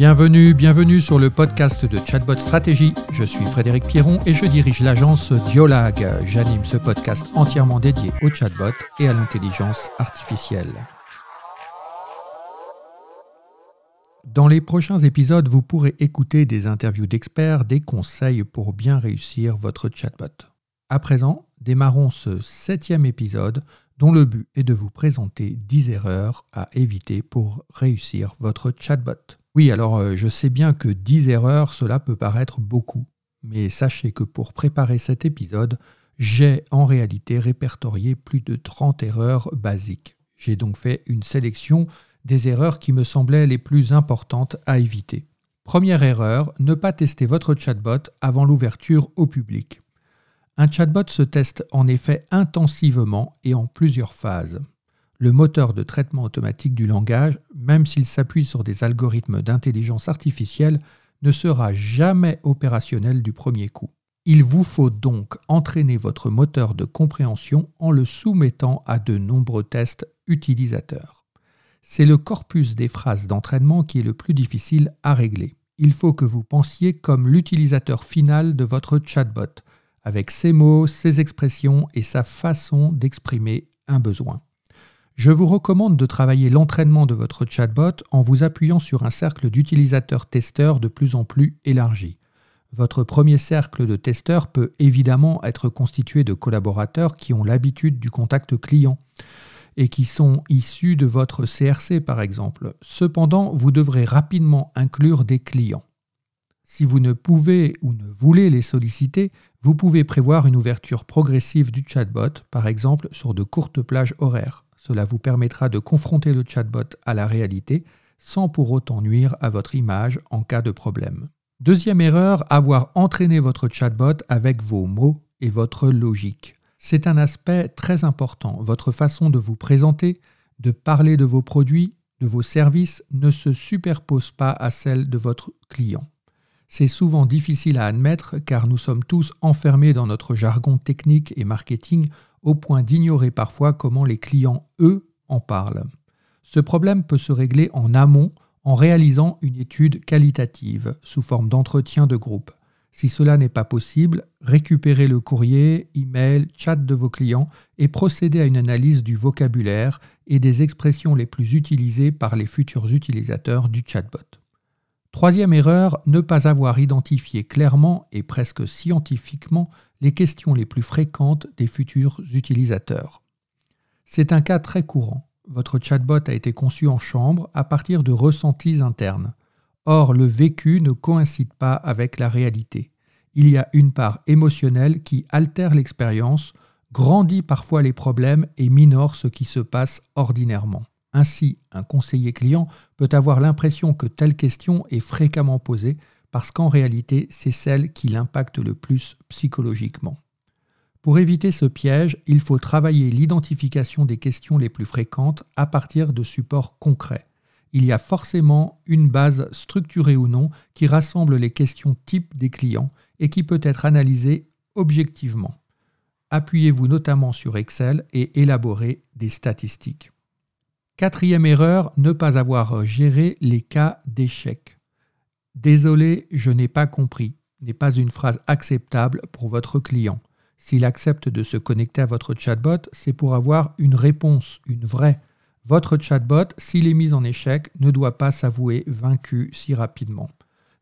Bienvenue, bienvenue sur le podcast de Chatbot Stratégie. Je suis Frédéric Pierron et je dirige l'agence Diolag. J'anime ce podcast entièrement dédié au chatbot et à l'intelligence artificielle. Dans les prochains épisodes, vous pourrez écouter des interviews d'experts, des conseils pour bien réussir votre chatbot. À présent, démarrons ce septième épisode dont le but est de vous présenter 10 erreurs à éviter pour réussir votre chatbot. Oui, alors euh, je sais bien que 10 erreurs, cela peut paraître beaucoup, mais sachez que pour préparer cet épisode, j'ai en réalité répertorié plus de 30 erreurs basiques. J'ai donc fait une sélection des erreurs qui me semblaient les plus importantes à éviter. Première erreur, ne pas tester votre chatbot avant l'ouverture au public. Un chatbot se teste en effet intensivement et en plusieurs phases le moteur de traitement automatique du langage, même s'il s'appuie sur des algorithmes d'intelligence artificielle, ne sera jamais opérationnel du premier coup. Il vous faut donc entraîner votre moteur de compréhension en le soumettant à de nombreux tests utilisateurs. C'est le corpus des phrases d'entraînement qui est le plus difficile à régler. Il faut que vous pensiez comme l'utilisateur final de votre chatbot, avec ses mots, ses expressions et sa façon d'exprimer un besoin. Je vous recommande de travailler l'entraînement de votre chatbot en vous appuyant sur un cercle d'utilisateurs testeurs de plus en plus élargi. Votre premier cercle de testeurs peut évidemment être constitué de collaborateurs qui ont l'habitude du contact client et qui sont issus de votre CRC par exemple. Cependant, vous devrez rapidement inclure des clients. Si vous ne pouvez ou ne voulez les solliciter, vous pouvez prévoir une ouverture progressive du chatbot, par exemple sur de courtes plages horaires. Cela vous permettra de confronter le chatbot à la réalité sans pour autant nuire à votre image en cas de problème. Deuxième erreur, avoir entraîné votre chatbot avec vos mots et votre logique. C'est un aspect très important. Votre façon de vous présenter, de parler de vos produits, de vos services ne se superpose pas à celle de votre client. C'est souvent difficile à admettre car nous sommes tous enfermés dans notre jargon technique et marketing au point d'ignorer parfois comment les clients, eux, en parlent. Ce problème peut se régler en amont en réalisant une étude qualitative sous forme d'entretien de groupe. Si cela n'est pas possible, récupérez le courrier, email, chat de vos clients et procédez à une analyse du vocabulaire et des expressions les plus utilisées par les futurs utilisateurs du chatbot. Troisième erreur, ne pas avoir identifié clairement et presque scientifiquement les questions les plus fréquentes des futurs utilisateurs. C'est un cas très courant. Votre chatbot a été conçu en chambre à partir de ressentis internes. Or, le vécu ne coïncide pas avec la réalité. Il y a une part émotionnelle qui altère l'expérience, grandit parfois les problèmes et minore ce qui se passe ordinairement. Ainsi, un conseiller client peut avoir l'impression que telle question est fréquemment posée parce qu'en réalité, c'est celle qui l'impacte le plus psychologiquement. Pour éviter ce piège, il faut travailler l'identification des questions les plus fréquentes à partir de supports concrets. Il y a forcément une base structurée ou non qui rassemble les questions types des clients et qui peut être analysée objectivement. Appuyez-vous notamment sur Excel et élaborez des statistiques. Quatrième erreur, ne pas avoir géré les cas d'échec. Désolé, je n'ai pas compris n'est pas une phrase acceptable pour votre client. S'il accepte de se connecter à votre chatbot, c'est pour avoir une réponse, une vraie. Votre chatbot, s'il est mis en échec, ne doit pas s'avouer vaincu si rapidement.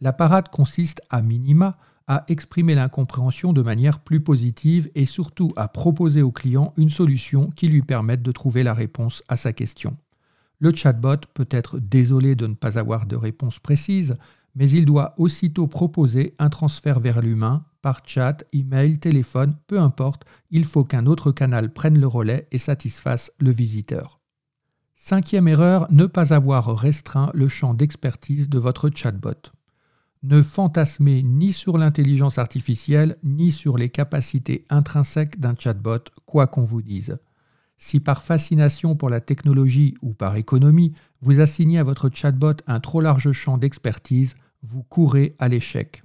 La parade consiste à minima à exprimer l'incompréhension de manière plus positive et surtout à proposer au client une solution qui lui permette de trouver la réponse à sa question. Le chatbot peut être désolé de ne pas avoir de réponse précise, mais il doit aussitôt proposer un transfert vers l'humain par chat, email, téléphone, peu importe, il faut qu'un autre canal prenne le relais et satisfasse le visiteur. Cinquième erreur, ne pas avoir restreint le champ d'expertise de votre chatbot. Ne fantasmez ni sur l'intelligence artificielle ni sur les capacités intrinsèques d'un chatbot, quoi qu'on vous dise. Si par fascination pour la technologie ou par économie, vous assignez à votre chatbot un trop large champ d'expertise, vous courez à l'échec.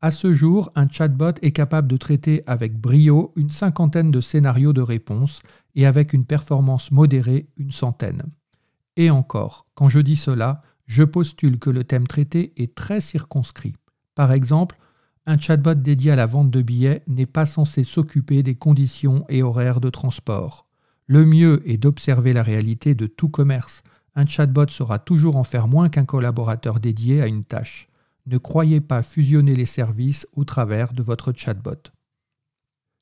À ce jour, un chatbot est capable de traiter avec brio une cinquantaine de scénarios de réponse et avec une performance modérée une centaine. Et encore, quand je dis cela, je postule que le thème traité est très circonscrit. Par exemple, un chatbot dédié à la vente de billets n'est pas censé s'occuper des conditions et horaires de transport. Le mieux est d'observer la réalité de tout commerce. Un chatbot saura toujours en faire moins qu'un collaborateur dédié à une tâche. Ne croyez pas fusionner les services au travers de votre chatbot.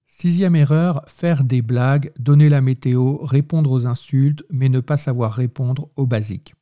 Sixième erreur, faire des blagues, donner la météo, répondre aux insultes, mais ne pas savoir répondre aux basiques.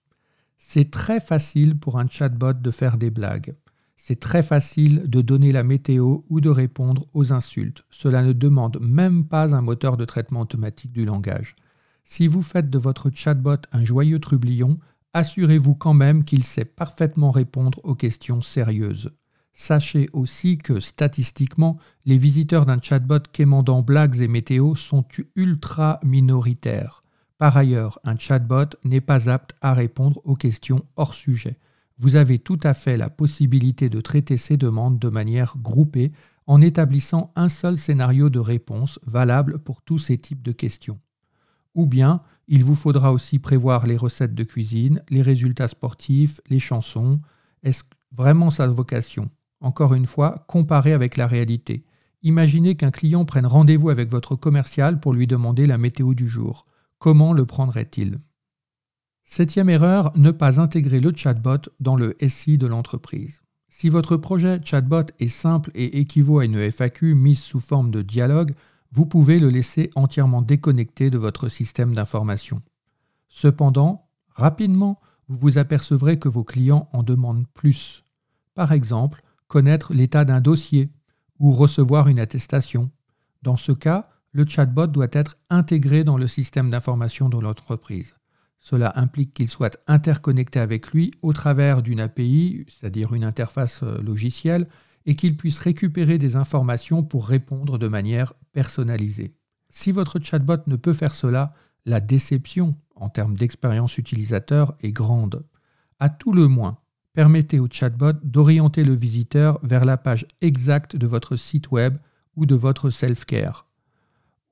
C'est très facile pour un chatbot de faire des blagues. C'est très facile de donner la météo ou de répondre aux insultes. Cela ne demande même pas un moteur de traitement automatique du langage. Si vous faites de votre chatbot un joyeux trublion, assurez-vous quand même qu'il sait parfaitement répondre aux questions sérieuses. Sachez aussi que statistiquement, les visiteurs d'un chatbot quémandant blagues et météo sont ultra minoritaires. Par ailleurs, un chatbot n'est pas apte à répondre aux questions hors sujet. Vous avez tout à fait la possibilité de traiter ces demandes de manière groupée en établissant un seul scénario de réponse valable pour tous ces types de questions. Ou bien, il vous faudra aussi prévoir les recettes de cuisine, les résultats sportifs, les chansons. Est-ce vraiment sa vocation? Encore une fois, comparez avec la réalité. Imaginez qu'un client prenne rendez-vous avec votre commercial pour lui demander la météo du jour. Comment le prendrait-il? Septième erreur, ne pas intégrer le chatbot dans le SI de l'entreprise. Si votre projet chatbot est simple et équivaut à une FAQ mise sous forme de dialogue, vous pouvez le laisser entièrement déconnecté de votre système d'information. Cependant, rapidement, vous vous apercevrez que vos clients en demandent plus. Par exemple, connaître l'état d'un dossier ou recevoir une attestation. Dans ce cas, le chatbot doit être intégré dans le système d'information de l'entreprise. Cela implique qu'il soit interconnecté avec lui au travers d'une API, c'est-à-dire une interface euh, logicielle, et qu'il puisse récupérer des informations pour répondre de manière personnalisée. Si votre chatbot ne peut faire cela, la déception en termes d'expérience utilisateur est grande. À tout le moins, permettez au chatbot d'orienter le visiteur vers la page exacte de votre site web ou de votre self-care.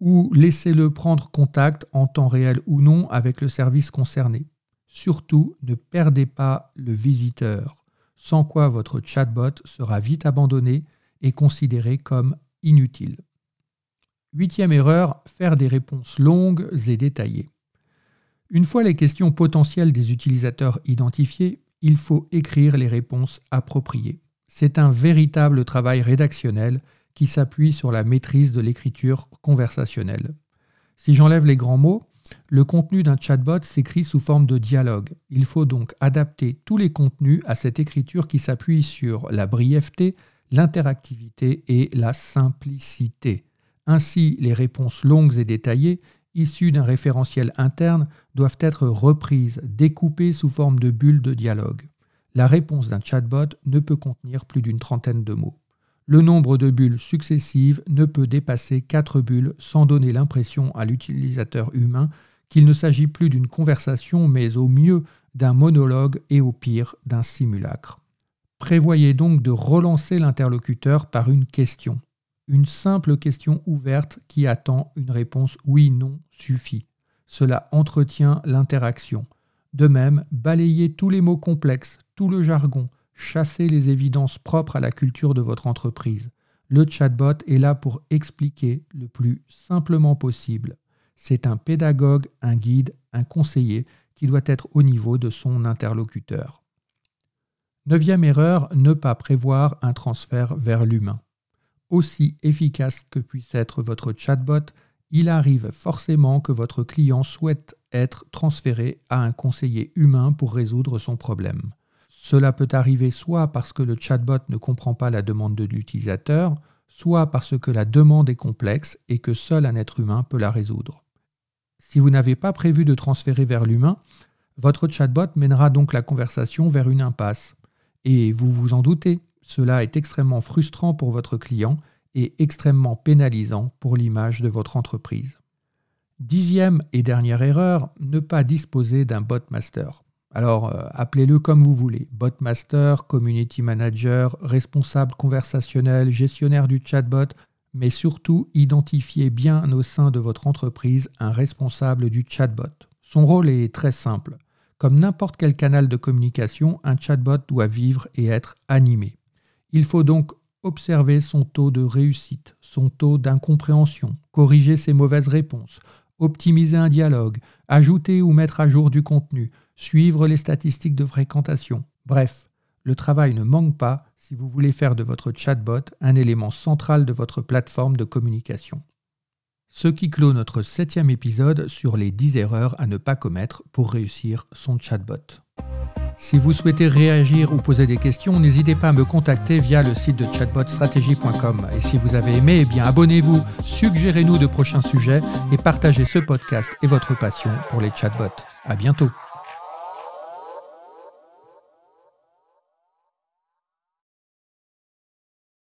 Ou laissez-le prendre contact en temps réel ou non avec le service concerné. Surtout, ne perdez pas le visiteur, sans quoi votre chatbot sera vite abandonné et considéré comme inutile. Huitième erreur, faire des réponses longues et détaillées. Une fois les questions potentielles des utilisateurs identifiées, il faut écrire les réponses appropriées. C'est un véritable travail rédactionnel qui s'appuie sur la maîtrise de l'écriture conversationnelle. Si j'enlève les grands mots, le contenu d'un chatbot s'écrit sous forme de dialogue. Il faut donc adapter tous les contenus à cette écriture qui s'appuie sur la brièveté, l'interactivité et la simplicité. Ainsi, les réponses longues et détaillées issues d'un référentiel interne doivent être reprises, découpées sous forme de bulles de dialogue. La réponse d'un chatbot ne peut contenir plus d'une trentaine de mots. Le nombre de bulles successives ne peut dépasser 4 bulles sans donner l'impression à l'utilisateur humain qu'il ne s'agit plus d'une conversation mais au mieux d'un monologue et au pire d'un simulacre. Prévoyez donc de relancer l'interlocuteur par une question. Une simple question ouverte qui attend une réponse oui-non suffit. Cela entretient l'interaction. De même, balayez tous les mots complexes, tout le jargon, chassez les évidences propres à la culture de votre entreprise. Le chatbot est là pour expliquer le plus simplement possible. C'est un pédagogue, un guide, un conseiller qui doit être au niveau de son interlocuteur. Neuvième erreur, ne pas prévoir un transfert vers l'humain. Aussi efficace que puisse être votre chatbot, il arrive forcément que votre client souhaite être transféré à un conseiller humain pour résoudre son problème. Cela peut arriver soit parce que le chatbot ne comprend pas la demande de l'utilisateur, soit parce que la demande est complexe et que seul un être humain peut la résoudre. Si vous n'avez pas prévu de transférer vers l'humain, votre chatbot mènera donc la conversation vers une impasse. Et vous vous en doutez, cela est extrêmement frustrant pour votre client et extrêmement pénalisant pour l'image de votre entreprise. Dixième et dernière erreur, ne pas disposer d'un botmaster. Alors, euh, appelez-le comme vous voulez. Botmaster, community manager, responsable conversationnel, gestionnaire du chatbot, mais surtout identifiez bien au sein de votre entreprise un responsable du chatbot. Son rôle est très simple Comme n'importe quel canal de communication, un chatbot doit vivre et être animé. Il faut donc observer son taux de réussite, son taux d'incompréhension, corriger ses mauvaises réponses, optimiser un dialogue, ajouter ou mettre à jour du contenu, suivre les statistiques de fréquentation. Bref, le travail ne manque pas si vous voulez faire de votre chatbot un élément central de votre plateforme de communication. Ce qui clôt notre septième épisode sur les 10 erreurs à ne pas commettre pour réussir son chatbot. Si vous souhaitez réagir ou poser des questions, n'hésitez pas à me contacter via le site de chatbotstratégie.com. Et si vous avez aimé, eh bien abonnez-vous, suggérez-nous de prochains sujets et partagez ce podcast et votre passion pour les chatbots. À bientôt.